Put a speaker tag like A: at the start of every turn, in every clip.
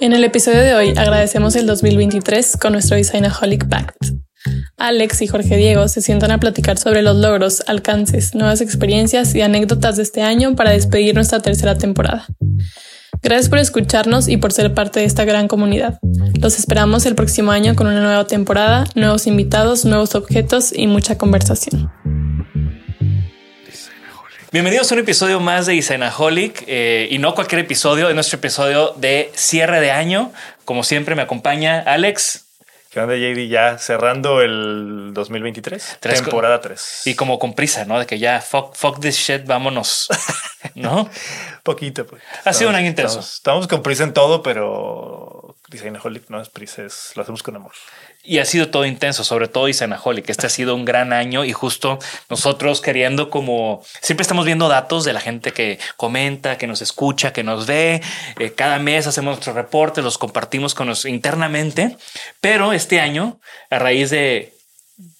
A: En el episodio de hoy agradecemos el 2023 con nuestro Designaholic Pact. Alex y Jorge Diego se sientan a platicar sobre los logros, alcances, nuevas experiencias y anécdotas de este año para despedir nuestra tercera temporada. Gracias por escucharnos y por ser parte de esta gran comunidad. Los esperamos el próximo año con una nueva temporada, nuevos invitados, nuevos objetos y mucha conversación.
B: Bienvenidos a un episodio más de Designaholic eh, y no cualquier episodio, de nuestro episodio de cierre de año. Como siempre me acompaña Alex.
C: ¿Qué onda, JD? Ya cerrando el 2023,
B: Tres
C: temporada 3.
B: Y como con prisa, ¿no? De que ya fuck, fuck this shit, vámonos. ¿No?
C: Poquito, pues.
B: Ha sido un año intenso.
C: Estamos, estamos con prisa en todo, pero Designaholic no es prisa, lo hacemos con amor.
B: Y ha sido todo intenso, sobre todo Designaholic. Este ha sido un gran año y justo nosotros queriendo como siempre estamos viendo datos de la gente que comenta, que nos escucha, que nos ve. Eh, cada mes hacemos nuestros reportes, los compartimos con nos internamente. Pero este año, a raíz de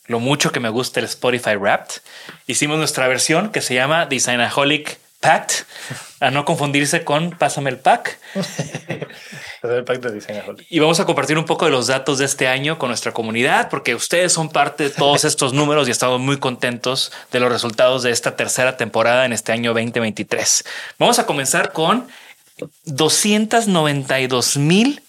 B: lo mucho que me gusta el Spotify Wrapped, hicimos nuestra versión que se llama Designaholic Pact, a no confundirse con Pásame el Pack.
C: el pack de.
B: Y vamos a compartir un poco de los datos de este año con nuestra comunidad, porque ustedes son parte de todos estos números y estamos muy contentos de los resultados de esta tercera temporada en este año 2023. Vamos a comenzar con 292 mil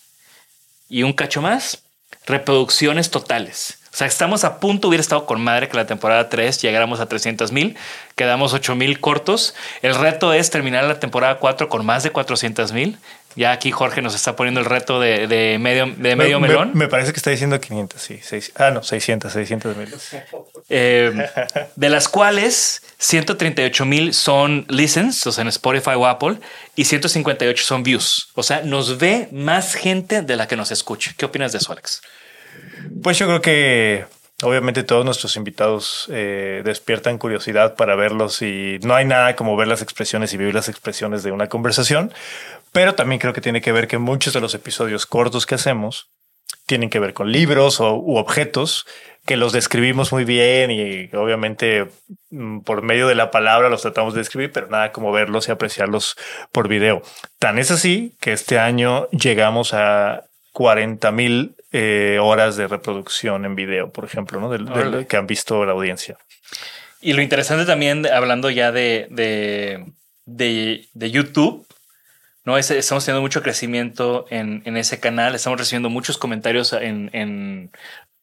B: y un cacho más reproducciones totales. O sea, estamos a punto, hubiera estado con madre que la temporada 3 llegáramos a 300 mil, quedamos 8 mil cortos. El reto es terminar la temporada 4 con más de 400 mil. Ya aquí Jorge nos está poniendo el reto de, de medio, de medio
C: me,
B: melón.
C: Me, me, parece que está diciendo 500, sí. Seis, ah, no, 600, 600 mil.
B: Eh, de las cuales 138 mil son listens, o sea, en Spotify o Apple, y 158 son views. O sea, nos ve más gente de la que nos escucha. ¿Qué opinas de eso, Alex?
C: Pues yo creo que obviamente todos nuestros invitados eh, despiertan curiosidad para verlos y no hay nada como ver las expresiones y vivir las expresiones de una conversación, pero también creo que tiene que ver que muchos de los episodios cortos que hacemos tienen que ver con libros o, u objetos que los describimos muy bien y obviamente mm, por medio de la palabra los tratamos de describir, pero nada como verlos y apreciarlos por video. Tan es así que este año llegamos a 40 mil eh, horas de reproducción en video, por ejemplo, ¿no? Del, del, que han visto la audiencia.
B: Y lo interesante también, hablando ya de, de, de, de YouTube, ¿no? Es, estamos teniendo mucho crecimiento en, en, ese canal, estamos recibiendo muchos comentarios en, en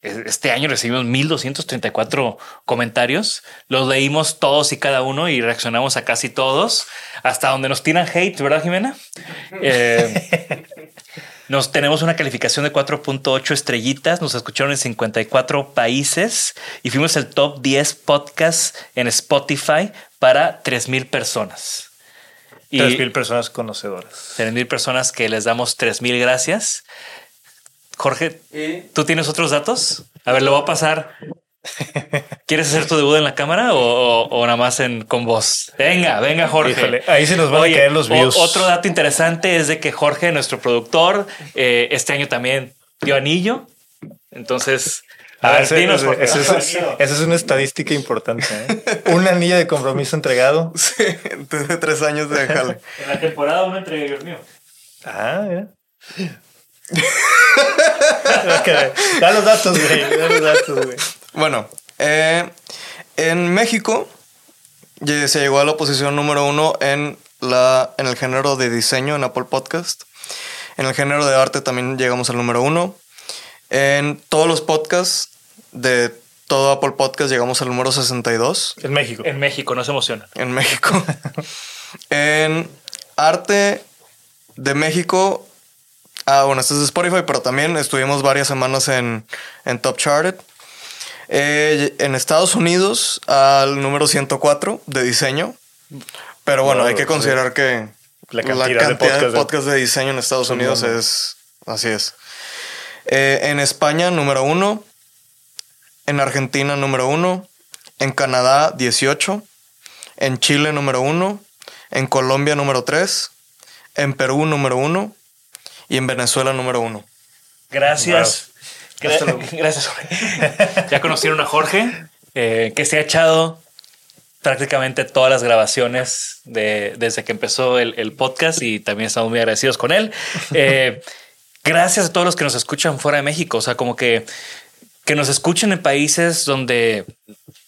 B: este año recibimos 1234 comentarios. Los leímos todos y cada uno y reaccionamos a casi todos, hasta donde nos tiran hate, ¿verdad, Jimena? Eh, Nos tenemos una calificación de 4.8 estrellitas, nos escucharon en 54 países y fuimos el top 10 podcast en Spotify para 3000 personas.
C: Y 3000 personas conocedoras.
B: 3000 personas que les damos 3000 gracias. Jorge, ¿tú tienes otros datos? A ver, lo voy a pasar. ¿Quieres hacer tu debut en la cámara o, nada más en, con voz? Venga, venga, Jorge.
C: ahí se nos van a caer los views.
B: otro dato interesante es de que Jorge, nuestro productor, eh, este año también dio anillo. Entonces,
C: a, ver, dinos, esa es, una estadística importante. ¿eh? Un anillo de compromiso entregado.
D: Sí, de tres años de dejarle.
B: en la temporada uno entregué, Dios mío.
C: Ah, mira. da los datos, güey. Da los datos, güey.
D: Bueno, eh, en México se llegó a la posición número uno en, la, en el género de diseño en Apple Podcast. En el género de arte también llegamos al número uno. En todos los podcasts de todo Apple Podcast llegamos al número 62.
C: En México.
B: En México, no se emociona.
D: En México. en arte de México Ah, bueno, esto es de Spotify, pero también estuvimos varias semanas en, Top Charted. Eh, en Estados Unidos, al número 104 de diseño. Pero bueno, hay que considerar que la cantidad, de podcasts de... diseño en Estados Unidos es. Así es. Eh, en España, número uno. En Argentina, número uno. En Canadá, 18. En Chile, número uno. En Colombia, número 3. En Perú, número uno y en Venezuela número uno.
B: Gracias. Gracias. ya conocieron a Jorge, eh, que se ha echado prácticamente todas las grabaciones de, desde que empezó el, podcast y también estamos muy agradecidos con él. Eh, gracias a todos los que nos escuchan fuera de México. O sea, como que, que nos escuchen en países donde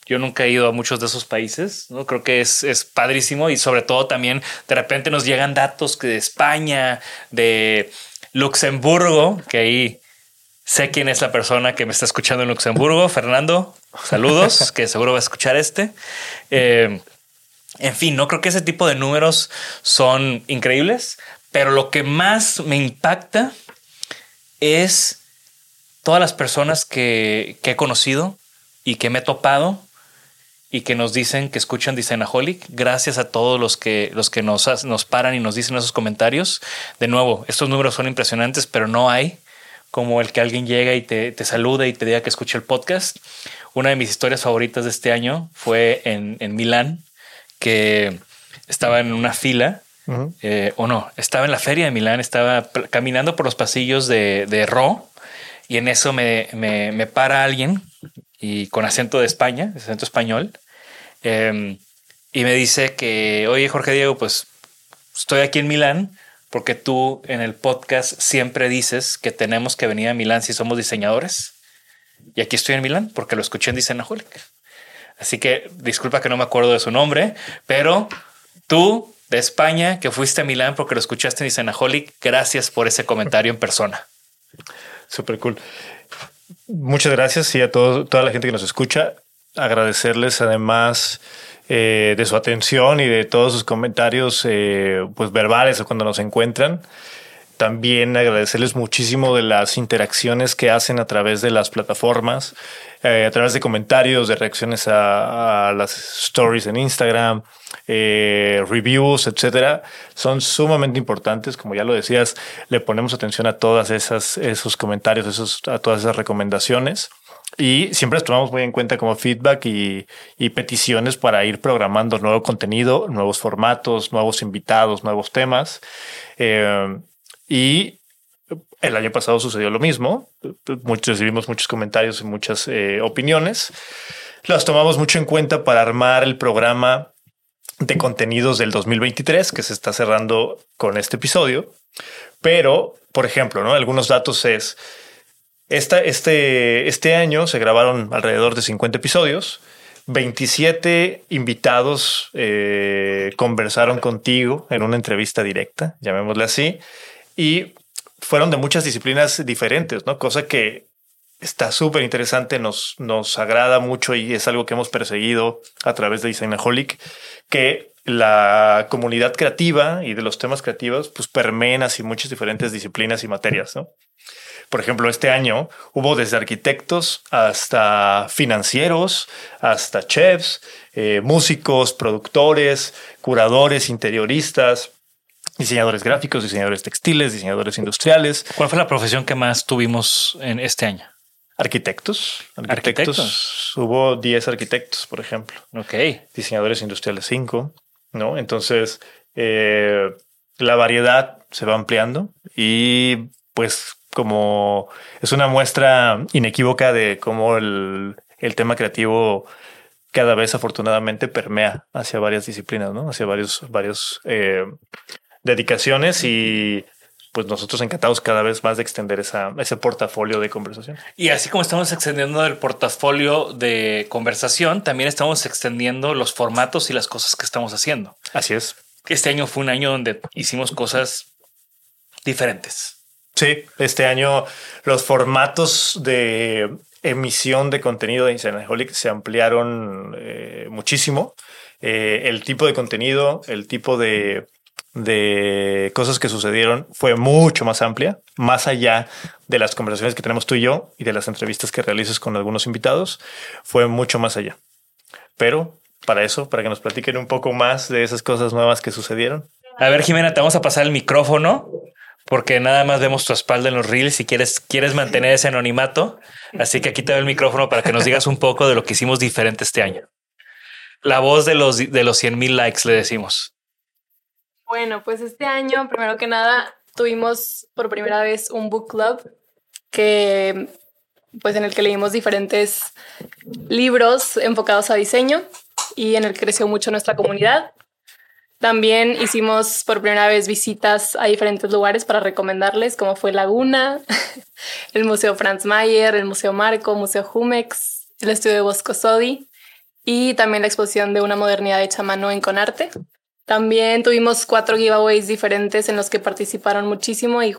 B: yo nunca he ido a muchos de esos países, ¿no? Creo que es, es padrísimo y sobre todo también de repente nos llegan datos de España, de Luxemburgo, que ahí sé quién es la persona que me está escuchando en Luxemburgo. Fernando, saludos, que seguro va a escuchar este. Eh, en fin, no creo que ese tipo de números son increíbles, pero lo que más me impacta es todas las personas que, que he conocido y que me he topado y que nos dicen que escuchan Designaholic. Gracias a todos los que, los que nos, nos paran y nos dicen esos comentarios. De nuevo, estos números son impresionantes, pero no hay como el que alguien llega y te, te saluda y te diga que escuche el podcast. Una de mis historias favoritas de este año fue en, en Milán, que estaba en una fila, eh, o no, estaba en la feria de Milán, estaba caminando por los pasillos de, de Ro, y en eso me, me, me para alguien y con acento de España, acento español. Em, y me dice que, oye, Jorge Diego, pues estoy aquí en Milán porque tú en el podcast siempre dices que tenemos que venir a Milán si somos diseñadores. Y aquí estoy en Milán porque lo escuché en Designaholic. Así que disculpa que no me acuerdo de su nombre, pero tú de España que fuiste a Milán porque lo escuchaste en Designaholic, gracias por ese comentario en persona.
C: Súper cool. Muchas gracias y a toda la gente que nos escucha. Agradecerles además eh, de su atención y de todos sus comentarios eh, pues verbales cuando nos encuentran. También agradecerles muchísimo de las interacciones que hacen a través de las plataformas, eh, a través de comentarios, de reacciones a, las stories en Instagram, eh, reviews, etcétera. Son sumamente importantes. Como ya lo decías, le ponemos atención a todas esas, esos comentarios, esos, a todas esas recomendaciones. Y siempre las tomamos muy en cuenta como feedback y, y, peticiones para ir programando nuevo contenido, nuevos formatos, nuevos invitados, nuevos temas. Eh, y el año pasado sucedió lo mismo. Recibimos muchos comentarios y muchas eh, opiniones. Las tomamos mucho en cuenta para armar el programa de contenidos del 2023 que se está cerrando con este episodio. Pero, por ejemplo, ¿no? algunos datos es, este, este año se grabaron alrededor de 50 episodios. 27 invitados eh, conversaron contigo en una entrevista directa, llamémosle así y fueron de muchas disciplinas diferentes, ¿no? Cosa que está súper interesante, nos, nos agrada mucho y es algo que hemos perseguido a través de Designaholic, que la comunidad creativa y de los temas creativos, pues permeen así muchas diferentes disciplinas y materias, ¿no? Por ejemplo, este año hubo desde arquitectos hasta financieros, hasta chefs, eh, músicos, productores, curadores, interioristas, diseñadores gráficos, diseñadores textiles, diseñadores industriales.
B: ¿Cuál fue la profesión que más tuvimos en este año?
C: Arquitectos. Arquitectos. Hubo 10 arquitectos, por ejemplo.
B: Ok.
C: Diseñadores industriales 5, ¿no? Entonces, eh, la variedad se va ampliando y pues como es una muestra inequívoca de cómo el, el tema creativo cada vez afortunadamente permea hacia varias disciplinas, ¿no? Hacia varios, varios eh, dedicaciones y pues nosotros encantados cada vez más de extender esa, ese portafolio de conversación.
B: Y así como estamos extendiendo el portafolio de conversación, también estamos extendiendo los formatos y las cosas que estamos haciendo.
C: Así es.
B: Este año fue un año donde hicimos cosas diferentes.
C: Sí, este año los formatos de emisión de contenido de Insanaholic se ampliaron eh, muchísimo. Eh, el tipo de contenido, el tipo de, de cosas que sucedieron fue mucho más amplia, más allá de las conversaciones que tenemos tú y yo y de las entrevistas que realizas con algunos invitados, fue mucho más allá. Pero para eso, para que nos platiquen un poco más de esas cosas nuevas que sucedieron.
B: A ver, Jimena, te vamos a pasar el micrófono porque nada más vemos tu espalda en los reels y quieres, quieres mantener ese anonimato. Así que aquí te doy el micrófono para que nos digas un poco de lo que hicimos diferente este año. La voz de los, de los 100 mil likes, le decimos.
A: Bueno, pues este año, primero que nada, tuvimos por primera vez un book club que, pues en el que leímos diferentes libros enfocados a diseño y en el que creció mucho nuestra comunidad. También hicimos por primera vez visitas a diferentes lugares para recomendarles, como fue Laguna, el Museo Franz Mayer, el Museo Marco, Museo Jumex, el estudio de Bosco Sodi y también la exposición de una modernidad hecha a mano en Conarte. También tuvimos cuatro giveaways diferentes en los que participaron muchísimo y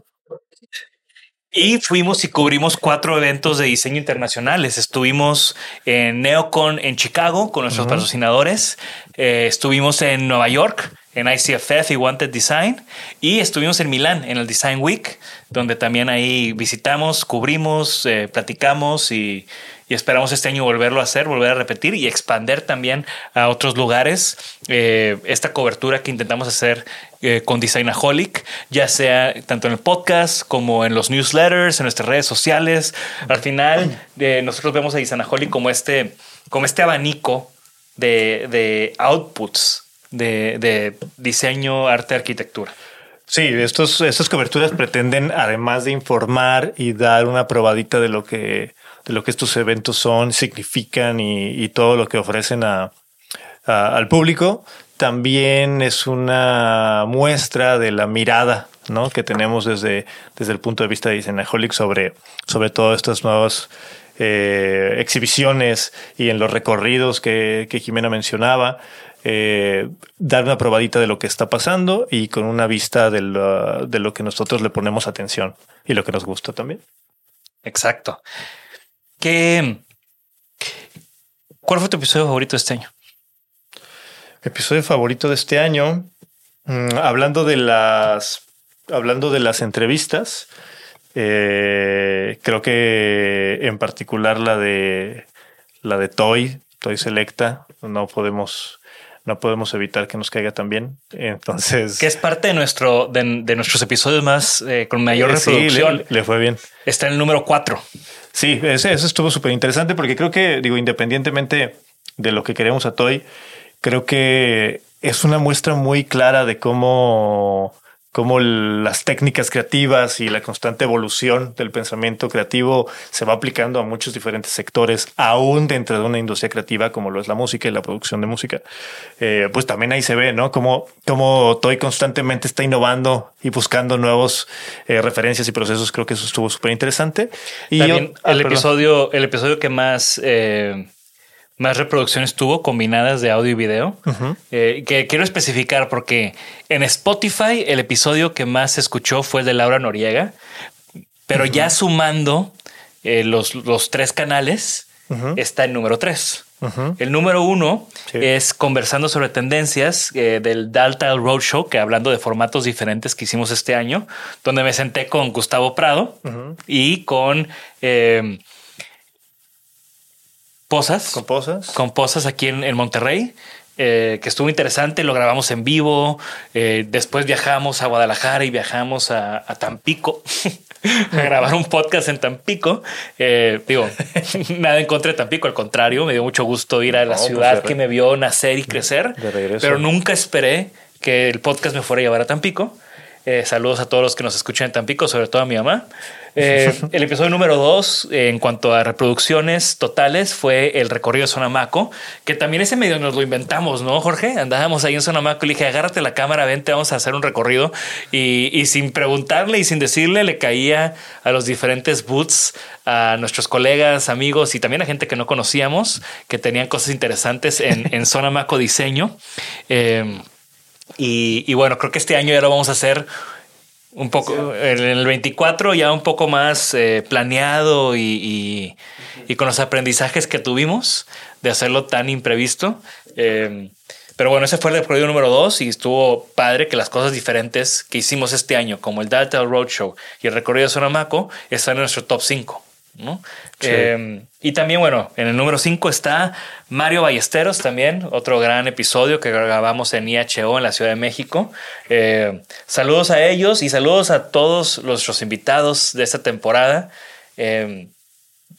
B: y fuimos y cubrimos cuatro eventos de diseño internacionales. Estuvimos en Neocon en Chicago con nuestros patrocinadores. Eh, estuvimos en Nueva York en ICFF y Wanted Design. Y estuvimos en Milán en el Design Week, donde también ahí visitamos, cubrimos, eh, platicamos y, esperamos este año volverlo a hacer, volver a repetir y expander también a otros lugares eh, esta cobertura que intentamos hacer eh, con Designaholic, ya sea tanto en el podcast como en los newsletters, en nuestras redes sociales. Al final, eh, nosotros vemos a Designaholic como este, como este abanico de, de outputs de, diseño, arte, arquitectura.
C: Sí, estos, estas coberturas pretenden, además de informar y dar una probadita de lo que de lo que estos eventos son, significan y, todo lo que ofrecen a, al público. También es una muestra de la mirada ¿no? que tenemos desde, desde el punto de vista de Isenaholic sobre, sobre todas estas nuevas eh, exhibiciones y en los recorridos que, que Jimena mencionaba. Eh, dar una probadita de lo que está pasando y con una vista de lo, de lo que nosotros le ponemos atención y lo que nos gusta también.
B: Exacto. ¿Qué, ¿Cuál fue tu episodio favorito de este año?
C: Episodio favorito de este año. Mm, hablando de las. Hablando de las entrevistas. Eh, creo que en particular la de la de Toy, Toy Selecta, no podemos no podemos evitar que nos caiga también. Entonces.
B: Que es parte de nuestro, de, nuestros episodios más eh, con mayor reproducción.
C: le, fue bien.
B: Está en el número 4.
C: Sí, ese, eso estuvo súper interesante porque creo que, digo, independientemente de lo que queremos a Toy, creo que es una muestra muy clara de cómo cómo las técnicas creativas y la constante evolución del pensamiento creativo se va aplicando a muchos diferentes sectores, aún dentro de una industria creativa como lo es la música y la producción de música. Eh, pues también ahí se ve, ¿no? Como, como Toy constantemente está innovando y buscando nuevos eh, referencias y procesos. Creo que eso estuvo súper interesante.
B: Y también ah, el episodio, el episodio que más eh, más reproducciones tuvo combinadas de audio y video. Eh, que quiero especificar porque en Spotify el episodio que más se escuchó fue el de Laura Noriega, pero ya sumando eh, los, los, tres canales está el número tres. El número uno
C: Sí.
B: es conversando sobre tendencias eh, del Daltal Roadshow, que hablando de formatos diferentes que hicimos este año, donde me senté con Gustavo Prado y con eh, Posas.
C: Con posas.
B: con Posas aquí en, en Monterrey, eh, que estuvo interesante, lo grabamos en vivo, eh, después viajamos a Guadalajara y viajamos a, a Tampico a grabar un podcast en Tampico. Eh, digo, nada en contra de Tampico, al contrario, me dio mucho gusto ir a la
C: No, pues,
B: ciudad que me vio nacer y crecer,
C: de regreso.
B: pero nunca esperé que el podcast me fuera a llevar a Tampico. Eh, saludos a todos los que nos escuchan en Tampico, sobre todo a mi mamá. Eh, el episodio número dos, eh, en cuanto a reproducciones totales, fue el recorrido de Sonamaco, que también ese medio nos lo inventamos, ¿no, Jorge? Andábamos ahí en Sonamaco y le dije, agárrate la cámara, vente, vamos a hacer un recorrido. Y, y sin preguntarle y sin decirle, le caía a los diferentes booths, a nuestros colegas, amigos y también a gente que no conocíamos, que tenían cosas interesantes en, en Sonamaco Diseño. Eh, y, y bueno, creo que este año ya lo vamos a hacer un poco, en el 24 ya un poco más eh, planeado y, y- y con los aprendizajes que tuvimos de hacerlo tan imprevisto. Eh, pero bueno, ese fue el recorrido número dos y estuvo padre que las cosas diferentes que hicimos este año, como el Data Roadshow y el recorrido de Sonamaco, están en nuestro top 5. ¿No? Eh, y también, bueno, en el número 5 está Mario Ballesteros, también otro gran episodio que grabamos en IHO en la Ciudad de México. Eh, saludos a ellos y saludos a todos nuestros invitados de esta temporada. Eh,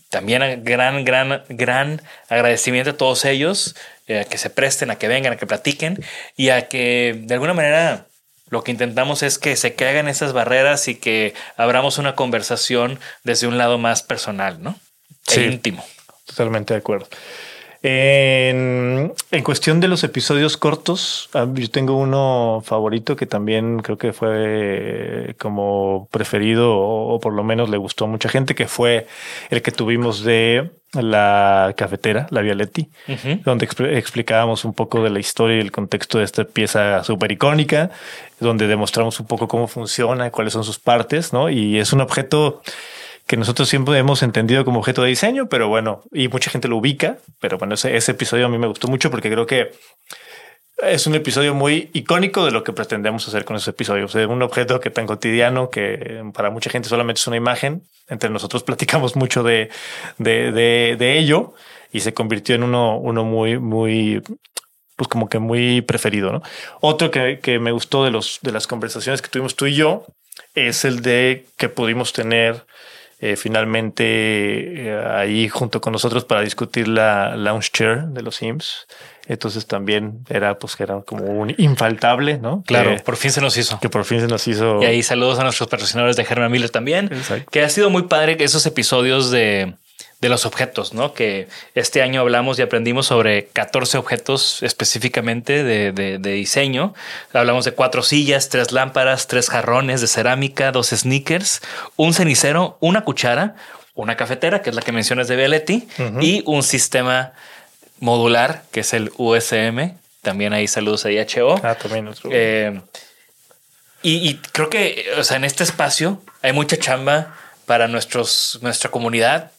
B: también gran, gran, gran agradecimiento a todos ellos, eh, a que se presten, a que vengan, a que platiquen y a que de alguna manera lo que intentamos es que se caigan esas barreras y que abramos una conversación desde un lado más personal, ¿no? E
C: Sí.
B: íntimo.
C: Totalmente de acuerdo. En, en cuestión de los episodios cortos, ah, yo tengo uno favorito que también creo que fue eh, como preferido o, o por lo menos le gustó a mucha gente, que fue el que tuvimos de la cafetera, la Violetti, donde expl- explicábamos un poco de la historia y el contexto de esta pieza súper icónica, donde demostramos un poco cómo funciona, cuáles son sus partes, ¿no? Y es un objeto que nosotros siempre hemos entendido como objeto de diseño, pero bueno, y mucha gente lo ubica, pero bueno, ese, episodio a mí me gustó mucho porque creo que es un episodio muy icónico de lo que pretendemos hacer con ese episodio. O sea, un objeto que tan cotidiano que para mucha gente solamente es una imagen. Entre nosotros platicamos mucho de, de, de, de ello y se convirtió en uno, uno muy, muy, pues como que muy preferido. ¿no? Otro que, que me gustó de los, de las conversaciones que tuvimos tú y yo es el de que pudimos tener eh, finalmente eh, ahí junto con nosotros para discutir la lounge chair de los Sims. Entonces también era pues que era como un infaltable, ¿no?
B: Claro,
C: Que,
B: por fin se nos hizo.
C: que por fin se nos hizo.
B: Y ahí saludos a nuestros patrocinadores de Herman Miller también,
C: Exacto.
B: que ha sido muy padre que esos episodios de, de los objetos, ¿no? Que este año hablamos y aprendimos sobre 14 objetos específicamente de, de- de diseño. Hablamos de cuatro sillas, tres lámparas, tres jarrones de cerámica, dos sneakers, un cenicero, una cuchara, una cafetera, que es la que mencionas de Vialetti, y un sistema modular, que es el USM. También ahí saludos a IHO.
C: Ah, también otro.
B: Eh, y, y creo que, o sea, en este espacio hay mucha chamba para nuestros, nuestra comunidad.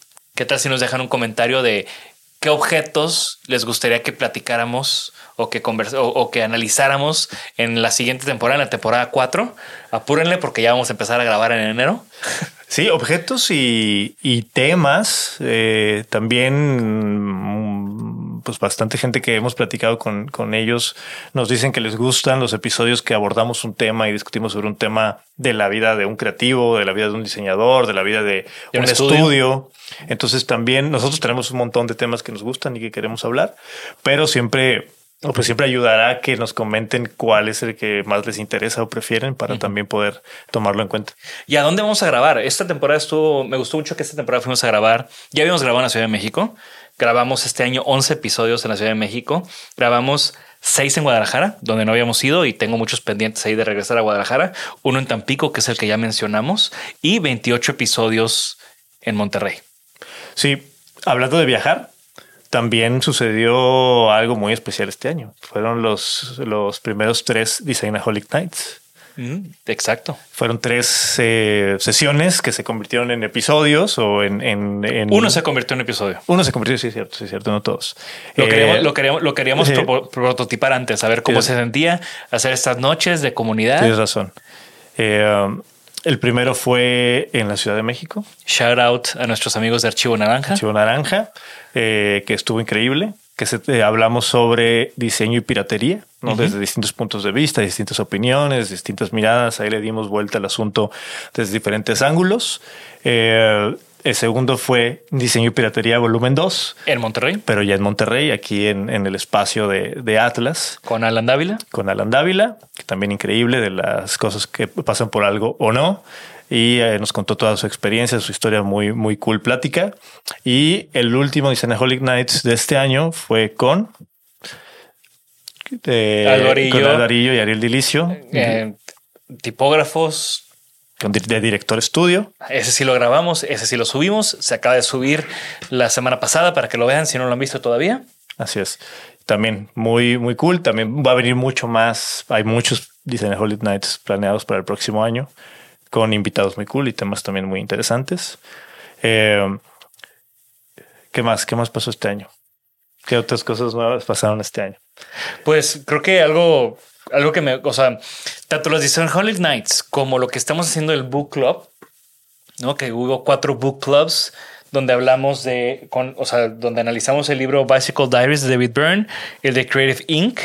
B: ¿Qué tal si nos dejan un comentario de qué objetos les gustaría que platicáramos o que, convers- o, que analizáramos en la siguiente temporada, en la temporada 4? Apúrenle porque ya vamos a empezar a grabar en enero.
C: Sí, objetos y, y temas. eh, también, pues bastante gente que hemos platicado con, con ellos nos dicen que les gustan los episodios que abordamos un tema y discutimos sobre un tema de la vida de un creativo, de la vida de un diseñador, de la vida de,
B: De un estudio.
C: estudio. Entonces también nosotros tenemos un montón de temas que nos gustan y que queremos hablar, pero siempre pues siempre ayudará a que nos comenten cuál es el que más les interesa o prefieren para también poder tomarlo en cuenta.
B: ¿Y a dónde vamos a grabar? Esta temporada estuvo, me gustó mucho que esta temporada fuimos a grabar. Ya habíamos grabado en la Ciudad de México. Grabamos este año 11 episodios en la Ciudad de México. Grabamos 6 en Guadalajara, donde no habíamos ido y tengo muchos pendientes ahí de regresar a Guadalajara. Uno en Tampico, que es el que ya mencionamos, y 28 episodios en Monterrey.
C: Sí, hablando de viajar, también sucedió algo muy especial este año. Fueron los, los primeros tres Designaholic Nights
B: Mm, exacto.
C: Fueron tres eh, sesiones que se convirtieron en episodios o en, en- en-
B: Uno se convirtió en episodio.
C: Uno se convirtió, sí, es cierto, sí, es cierto, no todos.
B: Lo
C: Eh,
B: queríamos, lo queríamos, lo queríamos
C: sí.
B: prototipar antes, saber cómo
C: Sí.
B: se sentía hacer estas noches de comunidad.
C: Tienes razón. Eh, um, el primero fue en la Ciudad de México,
B: Shout out a nuestros amigos de Archivo Naranja.
C: Chivo Naranja, eh, que estuvo increíble, que se, eh, hablamos sobre diseño y piratería, ¿no? desde distintos puntos de vista, distintas opiniones, distintas miradas. Ahí le dimos vuelta al asunto desde diferentes ángulos. Eh, el segundo fue diseño y piratería volumen 2,
B: En Monterrey,
C: pero ya en Monterrey, aquí en, en el espacio de, de Atlas.
B: con Alan Dávila.
C: con Alan Dávila, que también increíble de las cosas que pasan por algo o no. Y eh, nos contó toda su experiencia, su historia muy, muy cool plática. Y el último Disneyaholic Nights de este año fue con,
B: Alvarillo.
C: con Alvarillo y Ariel Dilicio,
B: eh, tipógrafos.
C: de director estudio.
B: Ese sí lo grabamos, ese sí lo subimos. Se acaba de subir la semana pasada para que lo vean si no lo han visto todavía.
C: Así es. También muy, muy cool. También va a venir mucho más. Hay muchos Disneyaholic Nights planeados para el próximo año con invitados muy cool y temas también muy interesantes. Eh, ¿Qué más? ¿Qué más pasó este año? ¿Qué otras cosas nuevas pasaron este año?
B: Pues creo que algo, algo que me, o sea, tanto los Disneyholic Nights como lo que estamos haciendo el Book Club, ¿no? Que hubo cuatro book clubs donde hablamos de, o sea, donde analizamos el libro Bicycle Diaries de David Byrne, el de Creative Inc.,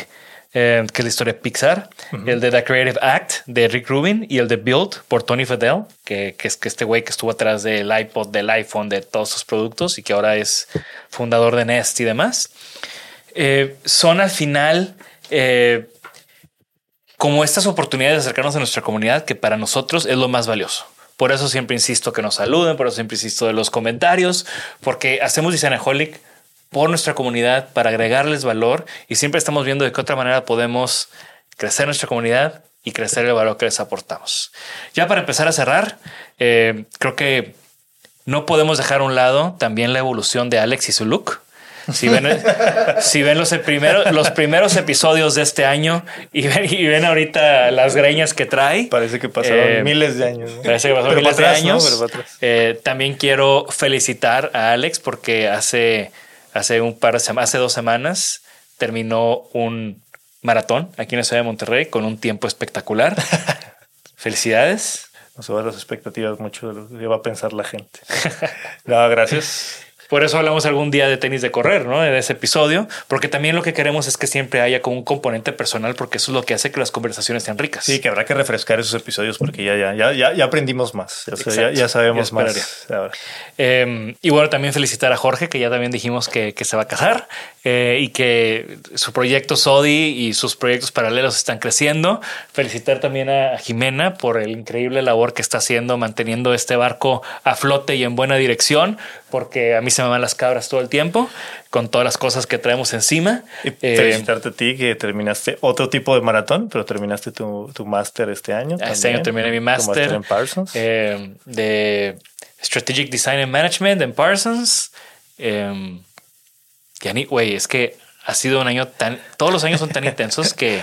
B: eh, que es la historia de Pixar, el de The Creative Act de Rick Rubin y el de Build por Tony Fadell, que, que es que este güey que estuvo atrás del iPod, del iPhone, de todos sus productos y que ahora es fundador de Nest y demás. Eh, son al final eh, como estas oportunidades de acercarnos a nuestra comunidad que para nosotros es lo más valioso. Por eso siempre insisto que nos saluden, por eso siempre insisto de los comentarios, porque hacemos Designaholic por nuestra comunidad para agregarles valor y siempre estamos viendo de qué otra manera podemos crecer nuestra comunidad y crecer el valor que les aportamos. Ya para empezar a cerrar, eh, creo que no podemos dejar a un lado también la evolución de Alex y su look. Si ven, si ven los, primeros, los primeros episodios de este año y ven, y ven ahorita las greñas que trae,
C: Parece que pasaron
B: Eh,
C: miles de años. ¿no?
B: Parece que pasó
C: Pero
B: miles
C: para
B: de
C: atrás, ¿no?
B: años.
C: Pero atrás.
B: Eh, también quiero felicitar a Alex porque hace, hace un par de semanas, hace dos semanas, terminó un maratón aquí en la ciudad de Monterrey con un tiempo espectacular. Felicidades.
C: No suban las expectativas mucho de lo que va a pensar la gente. no, gracias.
B: Por eso hablamos algún día de tenis de correr, ¿no? De ese episodio, porque también lo que queremos es que siempre haya como un componente personal, porque eso es lo que hace que las conversaciones sean ricas.
C: Sí, que habrá que refrescar esos episodios porque ya, ya, ya, ya, aprendimos más. Ya, ya- sabemos más.
B: Eh, y bueno, también felicitar a Jorge, que ya también dijimos que, que se va a casar eh, y que su proyecto Sodi y sus proyectos paralelos están creciendo. Felicitar también a Jimena por el increíble labor que está haciendo manteniendo este barco a flote y en buena dirección, porque a mí se me van las cabras todo el tiempo con todas las cosas que traemos encima.
C: Y
B: Eh,
C: felicitarte a ti que terminaste otro tipo de maratón, pero terminaste tu, tu máster este año.
B: Este año terminé mi máster
C: en Parsons.
B: eh, de Strategic Design and Management en Parsons. Eh, ni, güey, es que ha sido un año tan. Todos los años son tan intensos que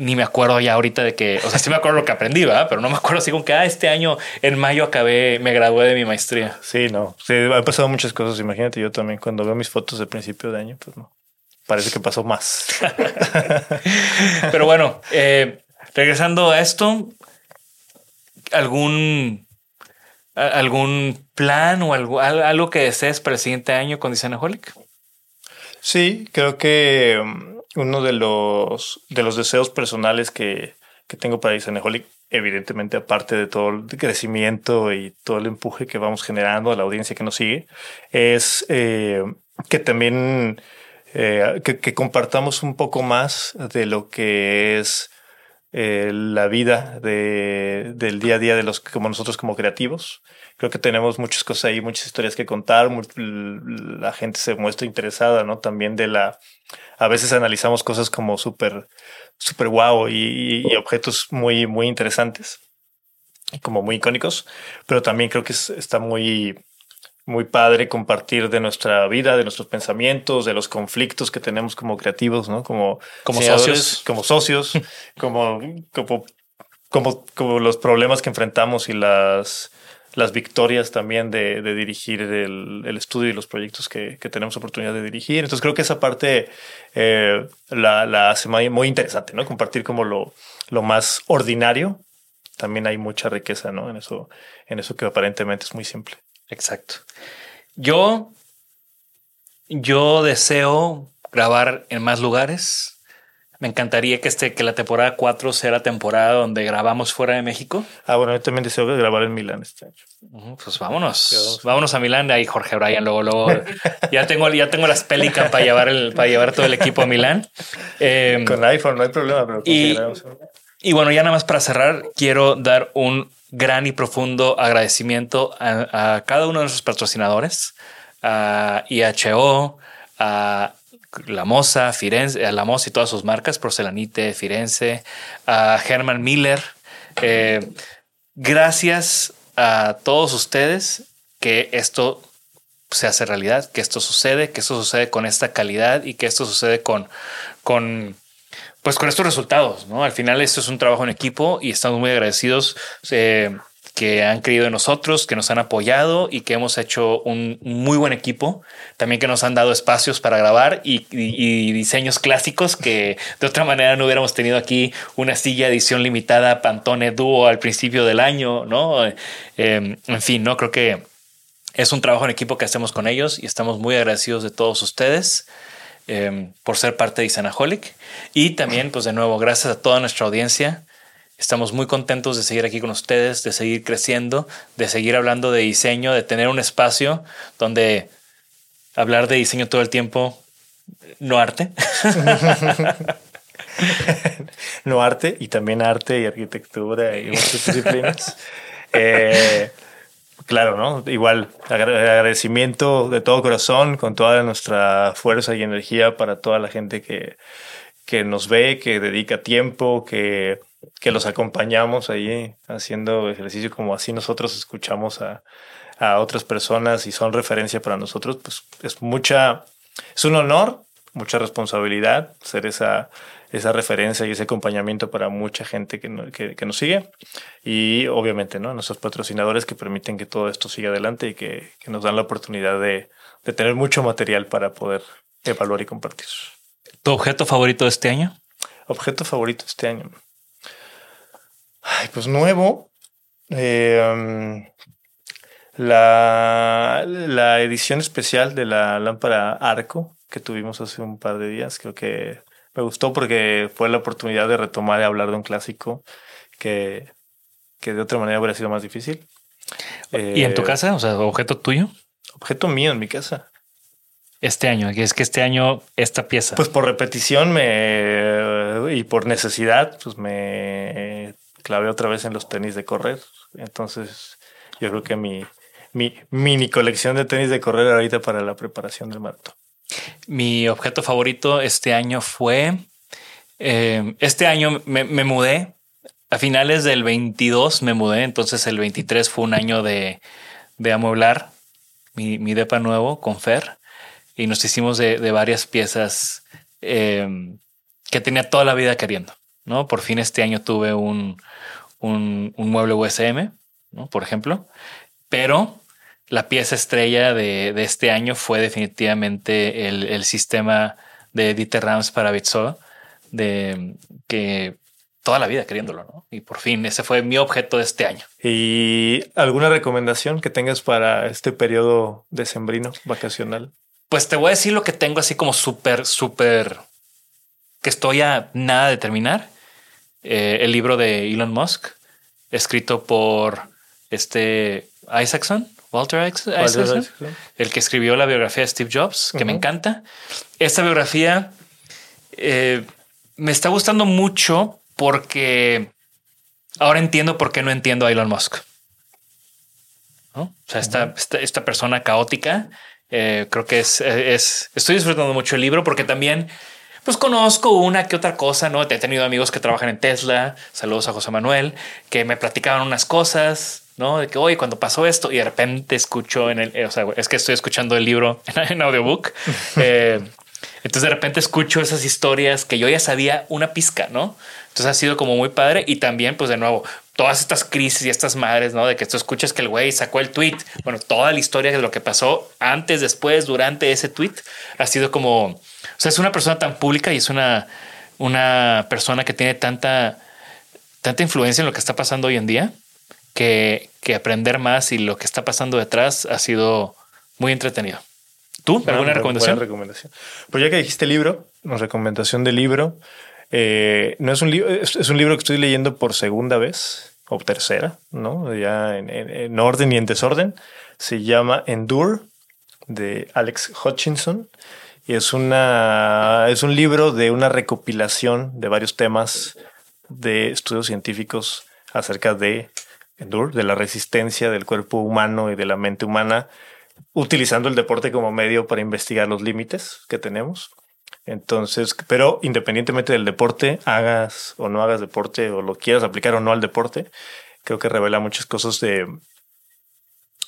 B: ni me acuerdo ya ahorita de que. O sea, sí me acuerdo lo que aprendí, ¿verdad? Pero no me acuerdo así como que ah, este año en mayo acabé, me gradué de mi maestría.
C: Sí, no. Sí, han pasado muchas cosas. Imagínate yo también cuando veo mis fotos de principio de año, pues no. Parece que pasó más.
B: Pero bueno, eh, regresando a esto, ¿algún, a- algún plan o algo, al- algo que desees para el siguiente año con Designaholic?
C: Sí, creo que um, uno de los, de los deseos personales que, que tengo para Isaneholic, evidentemente, aparte de todo el crecimiento y todo el empuje que vamos generando a la audiencia que nos sigue, es eh, que también eh, que, compartamos un poco más de lo que es eh, la vida de, del día a día de los como nosotros como creativos. Creo que tenemos muchas cosas ahí, muchas historias que contar. La gente se muestra interesada, ¿no? También de la. A veces analizamos cosas como súper, súper guau y, y objetos muy, muy interesantes, como muy icónicos, pero también creo que es- está muy, muy padre compartir de nuestra vida, de nuestros pensamientos, de los conflictos que tenemos como creativos, ¿no? Como,
B: Como socios.
C: como socios, como, como como, como los problemas que enfrentamos y las, las victorias también de, dirigir el, estudio y los proyectos que, que, tenemos oportunidad de dirigir. Entonces creo que esa parte eh, la, la, hace muy interesante, ¿no? Compartir como lo, lo más ordinario. También hay mucha riqueza, ¿no? En eso, en eso que aparentemente es muy simple.
B: Exacto. Yo, yo deseo grabar en más lugares. Me encantaría que, este, que la temporada 4 sea la temporada donde grabamos fuera de México.
C: Ah, bueno, yo también deseo grabar en Milán este año.
B: Pues vámonos, vámonos a Milán. Ahí Jorge Bryan, luego, luego ya tengo, ya tengo las Pelican para llevar el, para llevar todo el equipo a Milán.
C: Eh, Con iPhone no hay problema, pero
B: y, y bueno, ya nada más para cerrar, quiero dar un gran y profundo agradecimiento a, a cada uno de nuestros patrocinadores, a IHO, a la Moza, Firenze, la Moza y todas sus marcas, Porcelanite, Firenze, a Herman Miller. Eh, gracias a todos ustedes que esto se hace realidad, que esto sucede, que esto sucede con esta calidad y que esto sucede con, con pues con estos resultados, ¿no? Al final esto es un trabajo en equipo y estamos muy agradecidos. Eh, que han creído en nosotros, que nos han apoyado y que hemos hecho un muy buen equipo. También que nos han dado espacios para grabar y, diseños clásicos que de otra manera no hubiéramos tenido aquí una silla edición limitada Pantone Duo al principio del año, ¿no? Eh, en fin, no creo que es un trabajo en equipo que hacemos con ellos y estamos muy agradecidos de todos ustedes. Eh, por ser parte de Isanaholic y también pues de nuevo gracias a toda nuestra audiencia Estamos muy contentos de seguir aquí con ustedes, de seguir creciendo, de seguir hablando de diseño, de tener un espacio donde hablar de diseño todo el tiempo, no arte.
C: no arte y también arte y arquitectura y muchas disciplinas. Eh, claro, ¿no? Igual agradecimiento de todo corazón, con toda nuestra fuerza y energía para toda la gente que, que nos ve, que dedica tiempo, que que los acompañamos ahí haciendo ejercicio como así nosotros escuchamos a, a otras personas y son referencia para nosotros, pues es mucha, es un honor, mucha responsabilidad ser esa, esa referencia y ese acompañamiento para mucha gente que, que, que, nos sigue y obviamente ¿no? nuestros patrocinadores que permiten que todo esto siga adelante y que, que nos dan la oportunidad de, de, tener mucho material para poder evaluar y compartir.
B: ¿Tu objeto favorito de este año?
C: Objeto favorito este año. Ay, pues nuevo. Eh, la, la edición especial de la lámpara Arco que tuvimos hace un par de días, creo que me gustó porque fue la oportunidad de retomar y hablar de un clásico que, que de otra manera hubiera sido más difícil.
B: ¿Y en tu casa? O sea, objeto tuyo.
C: Objeto mío en mi casa.
B: Este año, es que este año esta pieza.
C: Pues por repetición me y por necesidad, pues me clavé otra vez en los tenis de correr. Entonces, yo creo que mi, mi mini colección de tenis de correr ahorita para la preparación del maratón.
B: Mi objeto favorito este año fue, eh, este año me, mudé, a finales del 22 me mudé, entonces el 23 fue un año de, de amueblar mi, mi, depa nuevo con Fer y nos hicimos de, de varias piezas eh, que tenía toda la vida queriendo. ¿No? Por fin este año tuve un, un, un mueble USM, ¿no? por ejemplo, pero la pieza estrella de, de este año fue definitivamente el, el sistema de Dieter Rams para Bitso, de que toda la vida queriéndolo, ¿no? Y por fin ese fue mi objeto de este año.
C: ¿Y alguna recomendación que tengas para este periodo decembrino vacacional?
B: Pues te voy a decir lo que tengo así como súper, súper, que estoy a nada de terminar eh, el libro de Elon Musk, escrito por este Isaacson, Walter Isaacson, el que escribió la biografía de Steve Jobs, que uh -huh. me encanta. Esta biografía eh, me está gustando mucho porque ahora entiendo por qué no entiendo a Elon Musk. ¿No? O sea, esta, uh -huh. esta, esta, persona caótica, eh, creo que es, es, estoy disfrutando mucho el libro porque también pues conozco una que otra cosa, ¿no? He tenido amigos que trabajan en Tesla, saludos a José Manuel, que me platicaban unas cosas, ¿no? De que, oye, cuando pasó esto y de repente escucho en el, o sea, es que estoy escuchando el libro en, audiobook. eh, Entonces de repente escucho esas historias que yo ya sabía una pizca, ¿no? Entonces ha sido como muy padre y también pues de nuevo todas estas crisis y estas madres, ¿no? De que tú escuchas que el güey sacó el tweet. Bueno, toda la historia de lo que pasó antes, después, durante ese tweet ha sido como, sea, es una persona tan pública y es una, una persona que tiene tanta, tanta influencia en lo que está pasando hoy en día que, que aprender más y lo que está pasando detrás ha sido muy entretenido. ¿Tú? ¿Alguna recomendación?
C: recomendación? Pues ya que dijiste libro, una recomendación de libro. Eh, no es un libro, es, un libro que estoy leyendo por segunda vez o tercera, ¿no? Ya en, orden y en desorden. Se llama Endure de Alex Hutchinson es una es un libro de una recopilación de varios temas de estudios científicos acerca de de la resistencia del cuerpo humano y de la mente humana utilizando el deporte como medio para investigar los límites que tenemos. Entonces, pero independientemente del deporte, hagas o no hagas deporte o lo quieras aplicar o no al deporte, creo que revela muchas cosas de,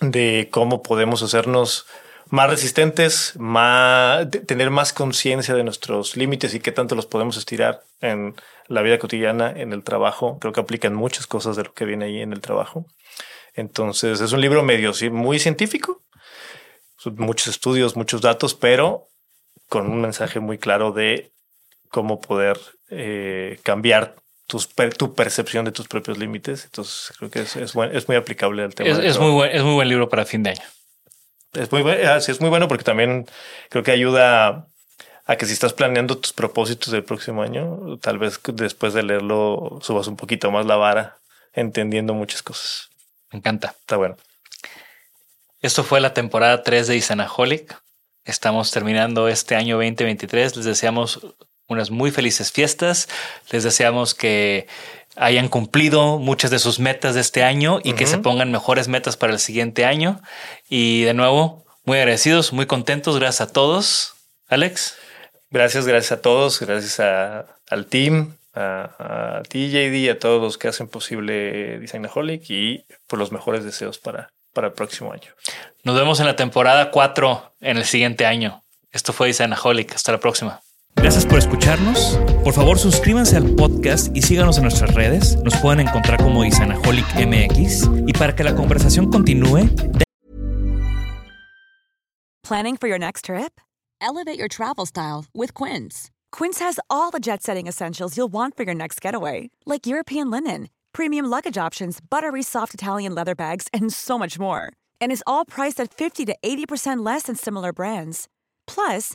C: de cómo podemos hacernos más resistentes, más, tener más conciencia de nuestros límites y qué tanto los podemos estirar en la vida cotidiana, en el trabajo. Creo que aplican muchas cosas de lo que viene ahí en el trabajo. Entonces, es un libro medio muy científico, muchos estudios, muchos datos, pero con un mensaje muy claro de cómo poder eh, cambiar tus, tu percepción de tus propios límites. Entonces creo que es, es, es muy aplicable al tema.
B: Es, muy buen, es muy buen libro para fin de año.
C: Es muy, ah, es muy bueno porque también creo que ayuda a que si estás planeando tus propósitos del próximo año, tal vez después de leerlo subas un poquito más la vara, entendiendo muchas cosas.
B: Me encanta.
C: Está bueno.
B: Esto fue la temporada 3 de Isanaholic. Estamos terminando este año 2023. Les deseamos unas muy felices fiestas. Les deseamos que hayan cumplido muchas de sus metas de este año y que se pongan mejores metas para el siguiente año. Y de nuevo, muy agradecidos, muy contentos. Gracias a todos. Alex.
C: Gracias, gracias a todos. Gracias al team, a, a ti, JD, a todos los que hacen posible Designaholic y por los mejores deseos para para el próximo año.
B: Nos vemos en la temporada 4 en el siguiente año. Esto fue Isanaholic. Hasta la próxima. Gracias por escucharnos. Por favor, suscríbanse al podcast y síganos en nuestras redes. Nos pueden encontrar como Isanaholic MX. Y para que la conversación continúe,
E: Planning for your next trip? Elevate your travel style with Quince. Quince has all the jet setting essentials you'll want for your next getaway, like European linen premium luggage options, buttery soft Italian leather bags, and so much more. And is all priced at 50 to 80% less than similar brands. Plus,